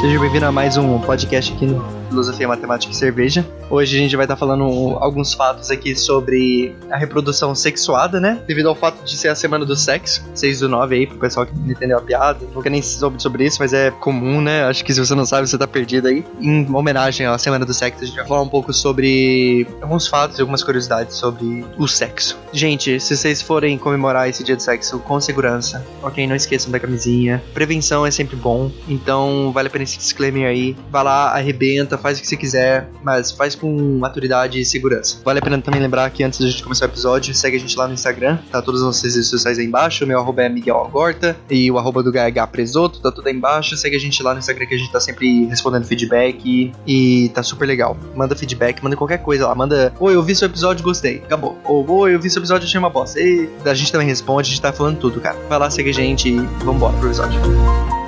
Seja bem-vindo a mais um podcast aqui no Filosofia, Matemática e Cerveja. Hoje a gente vai estar falando alguns fatos aqui sobre a reprodução sexuada, né? Devido ao fato de ser a semana do sexo, 6 do 9 aí, pro pessoal que não entendeu a piada. Nunca nem soube sobre isso, mas é comum, né? Acho que se você não sabe, você tá perdido aí. Em homenagem à semana do sexo, a gente vai falar um pouco sobre alguns fatos e algumas curiosidades sobre o sexo. Gente, se vocês forem comemorar esse dia do sexo com segurança, ok? Não esqueçam da camisinha. Prevenção é sempre bom, então vale a pena esse disclaimer aí. Vai lá, arrebenta, faz o que você quiser, mas faz com maturidade e segurança. Vale a pena também lembrar que antes da gente começar o episódio, segue a gente lá no Instagram, tá todas as nossas redes sociais aí embaixo. O meu arroba é Miguel e o arroba do GH Presoto, tá tudo aí embaixo. Segue a gente lá no Instagram que a gente tá sempre respondendo feedback e tá super legal. Manda feedback, manda qualquer coisa lá. Manda, oi, eu vi seu episódio, gostei. Acabou. Ou, oi, eu vi seu episódio, achei uma bosta. E a gente também responde, a gente tá falando tudo, cara. Vai lá, segue a gente e vambora pro episódio.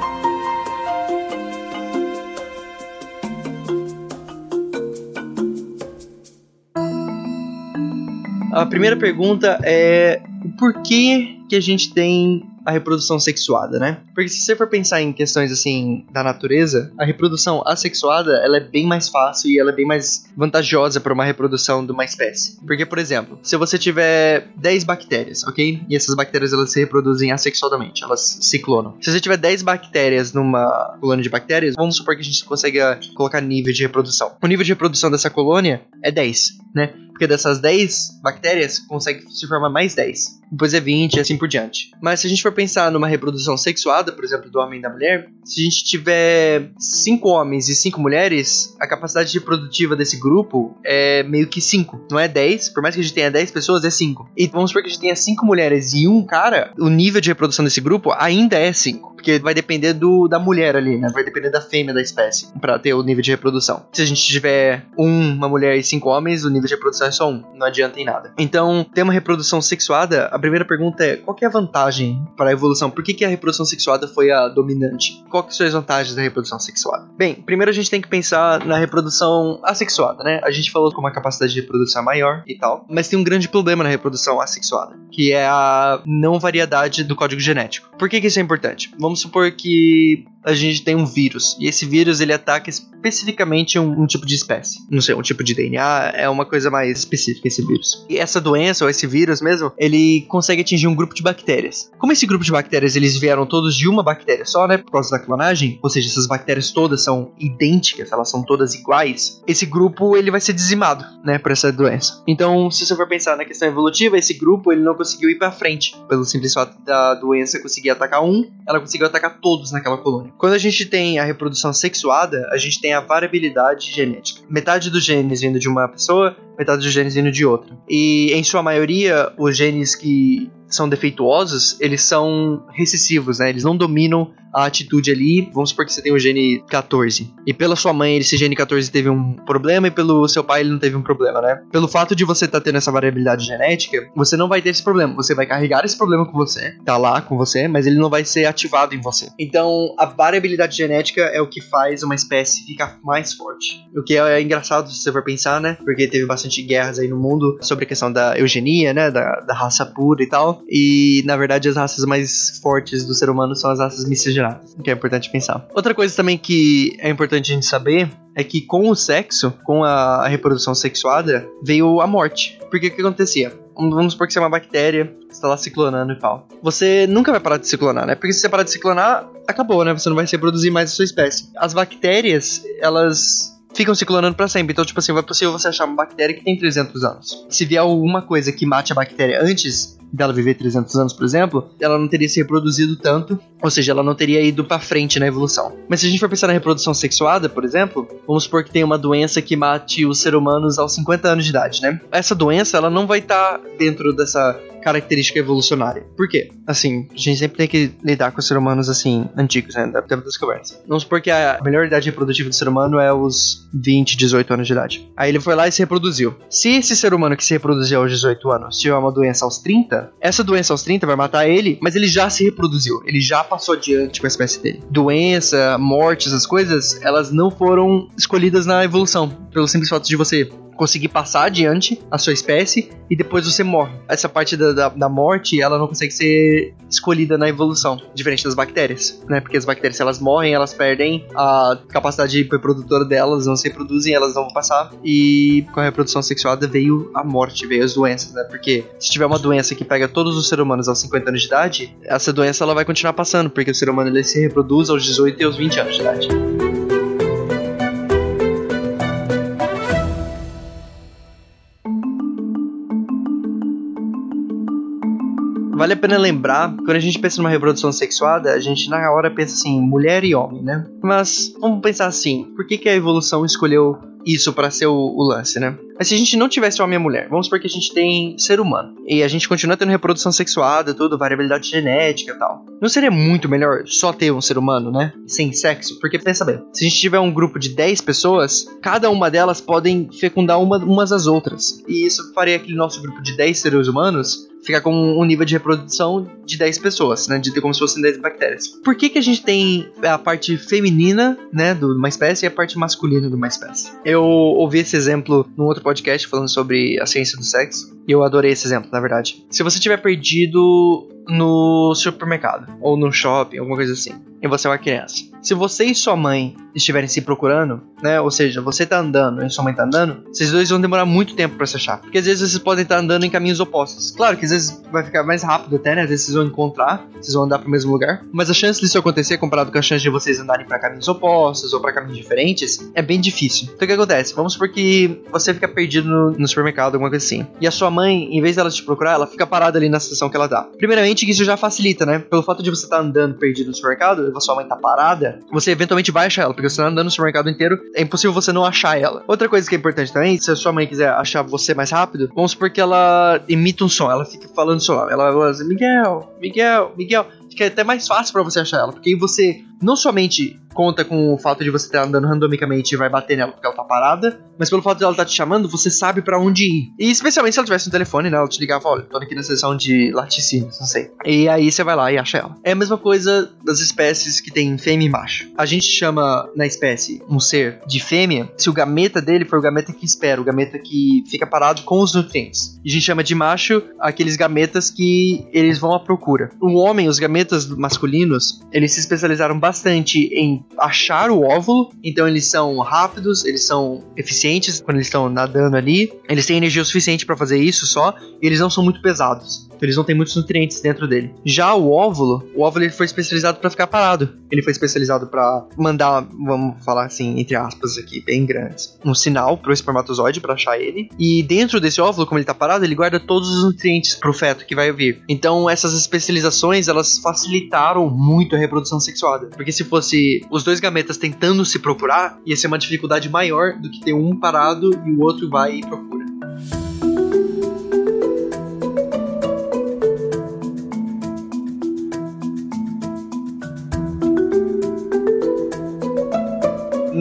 A primeira pergunta é o porquê que a gente tem a reprodução sexuada, né? Porque se você for pensar em questões assim da natureza, a reprodução assexuada ela é bem mais fácil e ela é bem mais vantajosa para uma reprodução de uma espécie. Porque, por exemplo, se você tiver 10 bactérias, ok? E essas bactérias elas se reproduzem assexuadamente, elas se clonam. Se você tiver 10 bactérias numa colônia de bactérias, vamos supor que a gente consiga colocar nível de reprodução. O nível de reprodução dessa colônia é 10, né? Porque dessas 10 bactérias consegue se formar mais 10. Depois é 20 e assim por diante. Mas se a gente for pensar numa reprodução sexuada, por exemplo, do homem e da mulher, se a gente tiver 5 homens e 5 mulheres, a capacidade reprodutiva desse grupo é meio que 5. Não é 10, por mais que a gente tenha 10 pessoas, é 5. E vamos supor que a gente tenha 5 mulheres e um cara, o nível de reprodução desse grupo ainda é 5. Porque vai depender do, da mulher ali, né? Vai depender da fêmea da espécie para ter o nível de reprodução. Se a gente tiver uma mulher e cinco homens, o nível de reprodução é só um. Não adianta em nada. Então, ter uma reprodução sexuada, a primeira pergunta é: qual é a vantagem para a evolução? Por que, que a reprodução sexuada foi a dominante? Qual que são as vantagens da reprodução sexuada? Bem, primeiro a gente tem que pensar na reprodução assexuada, né? A gente falou como a capacidade de reprodução é maior e tal, mas tem um grande problema na reprodução assexuada, que é a não variedade do código genético. Por que, que isso é importante? Vamos vamos supor que a gente tem um vírus e esse vírus ele ataca especificamente um, um, tipo de espécie. Não sei, um tipo de DNA é uma coisa mais específica esse vírus. E essa doença ou esse vírus mesmo, ele consegue atingir um grupo de bactérias. Como esse grupo de bactérias eles vieram todos de uma bactéria só, né, por causa da clonagem, ou seja, essas bactérias todas são idênticas, elas são todas iguais. Esse grupo ele vai ser dizimado, né, por essa doença. Então, se você for pensar na questão evolutiva, esse grupo ele não conseguiu ir para frente pelo simples fato da doença conseguir atacar um, ela conseguiu atacar todos naquela colônia. Quando a gente tem a reprodução sexuada, a gente tem a variabilidade genética. Metade dos genes vindo de uma pessoa, metade dos genes vindo de outra. E em sua maioria, os genes que são defeituosos, eles são recessivos, né? Eles não dominam a atitude ali. Vamos supor que você tem o gene 14. E pela sua mãe, esse gene 14 teve um problema e pelo seu pai ele não teve um problema, né? Pelo fato de você estar tá tendo essa variabilidade genética, você não vai ter esse problema. Você vai carregar esse problema com você, tá lá com você, mas ele não vai ser ativado em você. Então, a variabilidade genética é o que faz uma espécie ficar mais forte. O que é engraçado se você for pensar, né? Porque teve bastante guerras aí no mundo sobre a questão da eugenia, né? Da, da raça pura e tal. E na verdade as raças mais fortes do ser humano são as raças miscigenadas, o que é importante pensar. Outra coisa também que é importante a gente saber é que com o sexo, com a reprodução sexuada, veio a morte. Porque o que acontecia? Vamos supor que você é uma bactéria, você tá lá ciclonando e tal. Você nunca vai parar de ciclonar, né? Porque se você parar de ciclonar, acabou, né? Você não vai se reproduzir mais a sua espécie. As bactérias, elas ficam se clonando para sempre. Então, tipo assim, é possível você achar uma bactéria que tem 300 anos. Se vier alguma coisa que mate a bactéria antes dela viver 300 anos, por exemplo, ela não teria se reproduzido tanto, ou seja, ela não teria ido para frente na evolução. Mas se a gente for pensar na reprodução sexuada, por exemplo, vamos supor que tem uma doença que mate os seres humanos aos 50 anos de idade, né? Essa doença, ela não vai estar tá dentro dessa característica evolucionária. Por quê? Assim, a gente sempre tem que lidar com os seres humanos, assim, antigos, né? Da tempo das conversas. Vamos supor que a melhor idade reprodutiva do ser humano é os 20, 18 anos de idade. Aí ele foi lá e se reproduziu. Se esse ser humano que se reproduziu aos 18 anos tiver uma doença aos 30, essa doença aos 30 vai matar ele, mas ele já se reproduziu. Ele já passou adiante com a espécie dele. Doença, morte, essas coisas, elas não foram escolhidas na evolução. Pelo simples fato de você conseguir passar adiante a sua espécie e depois você morre. Essa parte da, da, da, morte, ela não consegue ser escolhida na evolução, diferente das bactérias, né? Porque as bactérias, se elas morrem, elas perdem a capacidade reprodutora delas, não se reproduzem, elas não vão passar. E com a reprodução sexuada veio a morte, veio as doenças, né? Porque se tiver uma doença que pega todos os seres humanos aos 50 anos de idade, essa doença ela vai continuar passando, porque o ser humano ele se reproduz aos 18 e aos 20 anos de idade. Vale a pena lembrar, quando a gente pensa numa reprodução sexuada, a gente na hora pensa assim, mulher e homem, né? Mas vamos pensar assim, por que, que a evolução escolheu isso para ser o, o, lance, né? Mas se a gente não tivesse homem e mulher, vamos supor que a gente tem ser humano e a gente continua tendo reprodução sexuada, tudo, variabilidade genética e tal. Não seria muito melhor só ter um ser humano, né? Sem sexo? Porque pensa bem, se a gente tiver um grupo de 10 pessoas, cada uma delas podem fecundar uma, umas às outras. E isso faria aquele nosso grupo de 10 seres humanos ficar com um nível de reprodução de 10 pessoas, né? De como se fossem 10 bactérias. Por que, que a gente tem a parte feminina, né, de uma espécie e a parte masculina de uma espécie? Eu ouvi esse exemplo num outro podcast falando sobre a ciência do sexo. Eu adorei esse exemplo, na verdade. Se você tiver perdido no supermercado ou no shopping, alguma coisa assim, e você é uma criança. Se você e sua mãe estiverem se procurando, né? Ou seja, você tá andando e sua mãe tá andando, vocês dois vão demorar muito tempo para se achar. Porque às vezes vocês podem estar andando em caminhos opostos. Claro que às vezes vai ficar mais rápido até, né? Às vezes vocês vão encontrar, vocês vão andar pro mesmo lugar. Mas a chance disso acontecer, comparado com a chance de vocês andarem para caminhos opostos ou para caminhos diferentes, é bem difícil. Então o que acontece? Vamos supor que você fica perdido no, no supermercado, alguma coisa assim. E a sua mãe, em vez dela te procurar, ela fica parada ali na estação que ela tá. Primeiramente, que isso já facilita, né? Pelo fato de você estar tá andando perdido no supermercado, e sua mãe tá parada, você eventualmente vai achar ela, porque você tá andando no supermercado inteiro, é impossível você não achar ela. Outra coisa que é importante também, se a sua mãe quiser achar você mais rápido, vamos supor que ela emita um som, ela fica falando som, ela fala assim, Miguel, Miguel, Miguel, fica até mais fácil para você achar ela, porque aí você não somente conta com o fato de você estar andando randomicamente e vai bater nela porque ela tá parada, mas pelo fato de ela estar tá te chamando, você sabe para onde ir. E especialmente se ela tivesse no telefone, né? Ela te ligava, olha, tô aqui na seção de laticínios, não sei. E aí você vai lá e acha ela. É a mesma coisa das espécies que tem fêmea e macho. A gente chama na espécie um ser de fêmea se o gameta dele for o gameta que espera, o gameta que fica parado com os nutrientes. E a gente chama de macho aqueles gametas que eles vão à procura. O homem, os gametas masculinos, eles se especializaram bastante em achar o óvulo, então eles são rápidos, eles são eficientes quando eles estão nadando ali, eles têm energia suficiente para fazer isso só, e eles não são muito pesados. Eles não têm muitos nutrientes dentro dele. Já o óvulo, o óvulo ele foi especializado para ficar parado. Ele foi especializado para mandar, vamos falar assim, entre aspas aqui, bem grandes, um sinal pro espermatozoide para achar ele. E dentro desse óvulo, como ele tá parado, ele guarda todos os nutrientes pro feto que vai vir. Então essas especializações, elas facilitaram muito a reprodução sexuada. Porque se fosse os dois gametas tentando se procurar, ia ser uma dificuldade maior do que ter um parado e o outro vai e procura.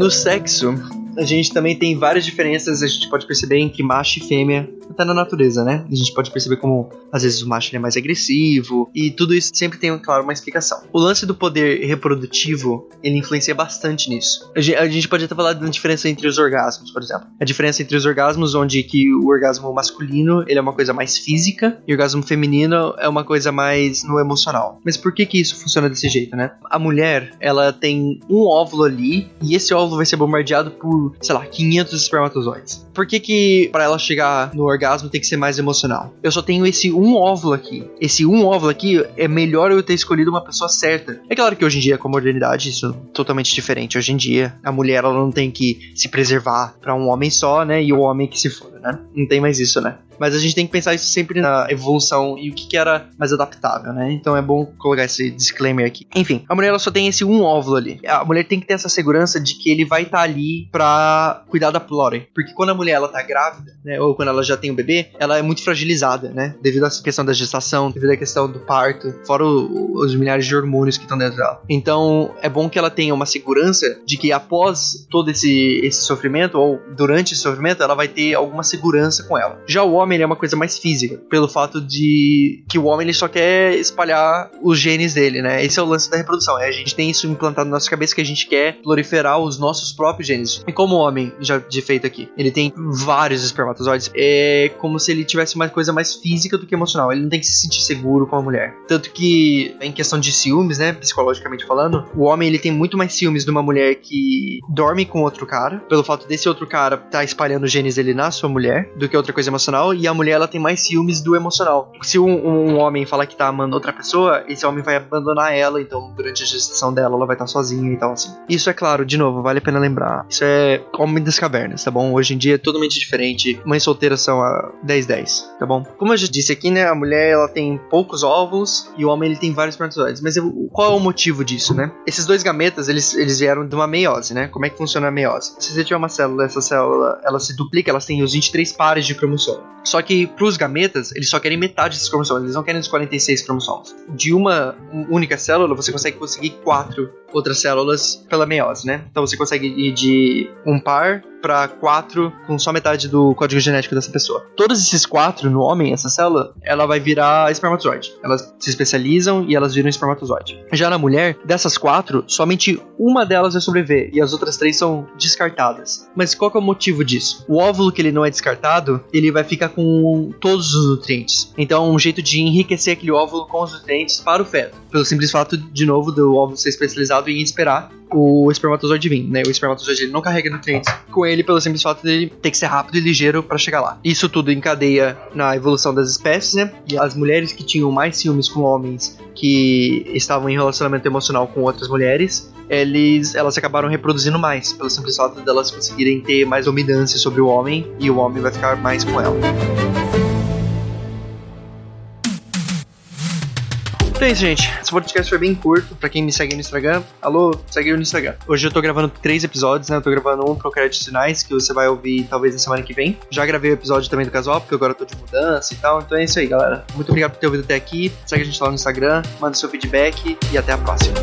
No sexo, a gente também tem várias diferenças, a gente pode perceber que macho e fêmea tá na natureza, né? A gente pode perceber como às vezes o macho é mais agressivo e tudo isso sempre tem, claro, uma explicação. O lance do poder reprodutivo, ele influencia bastante nisso. A gente pode até falar da diferença entre os orgasmos, por exemplo. A diferença entre os orgasmos, onde que o orgasmo masculino, ele é uma coisa mais física e o orgasmo feminino é uma coisa mais no emocional. Mas por que que isso funciona desse jeito, né? A mulher, ela tem um óvulo ali e esse óvulo vai ser bombardeado por, sei lá, 500 espermatozoides. Por que que para ela chegar no orgasmo tem que ser mais emocional. Eu só tenho esse um óvulo aqui. Esse um óvulo aqui é melhor eu ter escolhido uma pessoa certa. É claro que hoje em dia, com a modernidade, isso é totalmente diferente. Hoje em dia, a mulher ela não tem que se preservar para um homem só, né? E o homem que se for, né? Não tem mais isso, né? Mas a gente tem que pensar isso sempre na evolução e o que, que era mais adaptável, né? Então é bom colocar esse disclaimer aqui. Enfim, a mulher ela só tem esse um óvulo ali. A mulher tem que ter essa segurança de que ele vai estar tá ali pra cuidar da Plore. Porque quando a mulher ela tá grávida, né? Ou quando ela já tem um bebê, ela é muito fragilizada, né? Devido à questão da gestação, devido à questão do parto, fora o, os milhares de hormônios que estão dentro dela. Então é bom que ela tenha uma segurança de que após todo esse, esse sofrimento, ou durante esse sofrimento, ela vai ter alguma segurança com ela. Já o homem é uma coisa mais física, pelo fato de que o homem ele só quer espalhar os genes dele, né? Esse é o lance da reprodução. É, a gente tem isso implantado na nossa cabeça que a gente quer proliferar os nossos próprios genes. E como o homem, já de feito aqui, ele tem vários espermatozoides, é como se ele tivesse uma coisa mais física do que emocional. Ele não tem que se sentir seguro com a mulher. Tanto que, em questão de ciúmes, né, psicologicamente falando, o homem ele tem muito mais ciúmes de uma mulher que dorme com outro cara, pelo fato desse outro cara tá espalhando os genes dele na sua mulher, do que outra coisa emocional, e a mulher ela tem mais ciúmes do emocional. Se um, um homem falar que tá amando outra pessoa, esse homem vai abandonar ela, então durante a gestação dela ela vai estar sozinha e tal assim. Isso é claro, de novo, vale a pena lembrar. Isso é homem das cavernas, tá bom? Hoje em dia é totalmente diferente. Mães solteiras são a 10-10, tá bom? Como eu já disse aqui, né, a mulher ela tem poucos óvulos e o homem ele tem vários espermatozoides. Mas eu, qual é o motivo disso, né? Esses dois gametas, eles, eles vieram de uma meiose, né? Como é que funciona a meiose? Se você tiver uma célula, essa célula, ela se duplica, elas têm os 23 pares de cromossomo. Só que pros gametas, eles só querem metade desses cromossomos, eles não querem os 46 cromossomos. De uma única célula, você consegue conseguir quatro outras células pela meiose, né? Então você consegue ir de um par para quatro com só metade do código genético dessa pessoa. Todos esses quatro no homem, essa célula, ela vai virar espermatozoide. Elas se especializam e elas viram espermatozoide. Já na mulher, dessas quatro, somente uma delas vai sobreviver e as outras três são descartadas. Mas qual é o motivo disso? O óvulo que ele não é descartado, ele vai ficar com todos os nutrientes. Então, um jeito de enriquecer aquele óvulo com os nutrientes para o feto. Pelo simples fato, de novo, do óvulo ser especializado em esperar o espermatozoide vir, né? O espermatozoide ele não carrega nutrientes com ele pelo simples fato de ele ter que ser rápido e ligeiro para chegar lá. Isso tudo encadeia na evolução das espécies, né? E as mulheres que tinham mais ciúmes com homens que estavam em relacionamento emocional com outras mulheres, eles, elas acabaram reproduzindo mais, pelo simples fato delas conseguirem ter mais dominância sobre o homem e o homem vai ficar mais com ela. Então é isso, gente. Esse podcast foi bem curto. Pra quem me segue no Instagram, alô, segue eu no Instagram. Hoje eu tô gravando três episódios, né? Eu tô gravando um pro créditos finais, que você vai ouvir talvez na semana que vem. Já gravei o episódio também do casual, porque agora eu tô de mudança e tal. Então é isso aí, galera. Muito obrigado por ter ouvido até aqui. Segue a gente lá no Instagram, manda seu feedback e até a próxima.